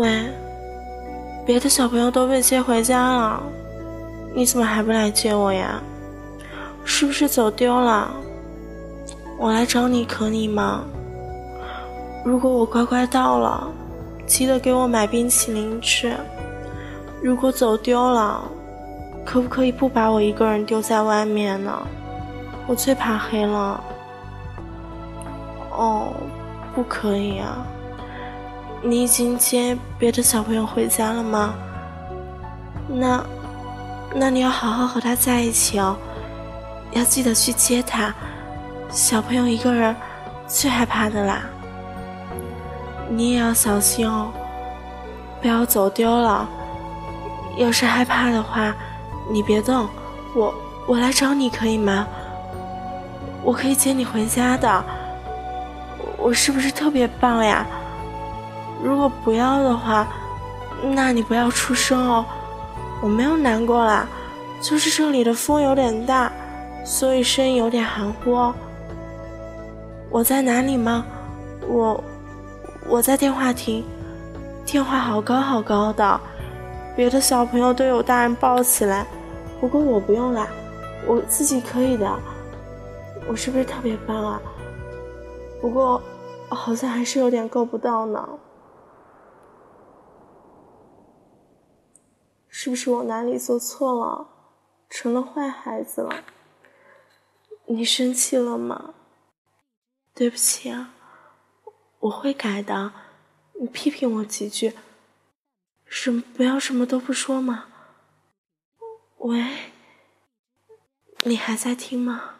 喂，别的小朋友都被接回家了，你怎么还不来接我呀？是不是走丢了？我来找你可以吗？如果我乖乖到了，记得给我买冰淇淋吃。如果走丢了，可不可以不把我一个人丢在外面呢？我最怕黑了。哦，不可以啊！你已经接别的小朋友回家了吗？那，那你要好好和他在一起哦，要记得去接他。小朋友一个人最害怕的啦。你也要小心哦，不要走丢了。要是害怕的话，你别动，我我来找你可以吗？我可以接你回家的。我是不是特别棒呀？如果不要的话，那你不要出声哦。我没有难过啦，就是这里的风有点大，所以声音有点含糊哦。我在哪里吗？我我在电话亭，电话好高好高的，别的小朋友都有大人抱起来，不过我不用啦，我自己可以的。我是不是特别棒啊？不过，好像还是有点够不到呢。是不是我哪里做错了，成了坏孩子了？你生气了吗？对不起啊，我会改的。你批评我几句，什么不要什么都不说吗？喂，你还在听吗？